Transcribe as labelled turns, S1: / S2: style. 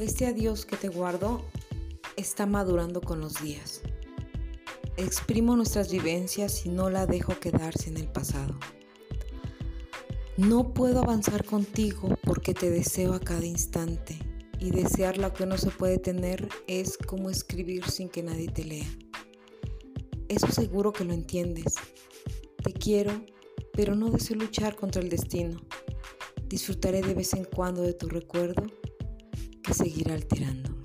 S1: Este adiós que te guardo está madurando con los días. Exprimo nuestras vivencias y no la dejo quedarse en el pasado. No puedo avanzar contigo porque te deseo a cada instante y desear lo que no se puede tener es como escribir sin que nadie te lea. Eso seguro que lo entiendes. Te quiero, pero no deseo luchar contra el destino. Disfrutaré de vez en cuando de tu recuerdo que seguirá alterando.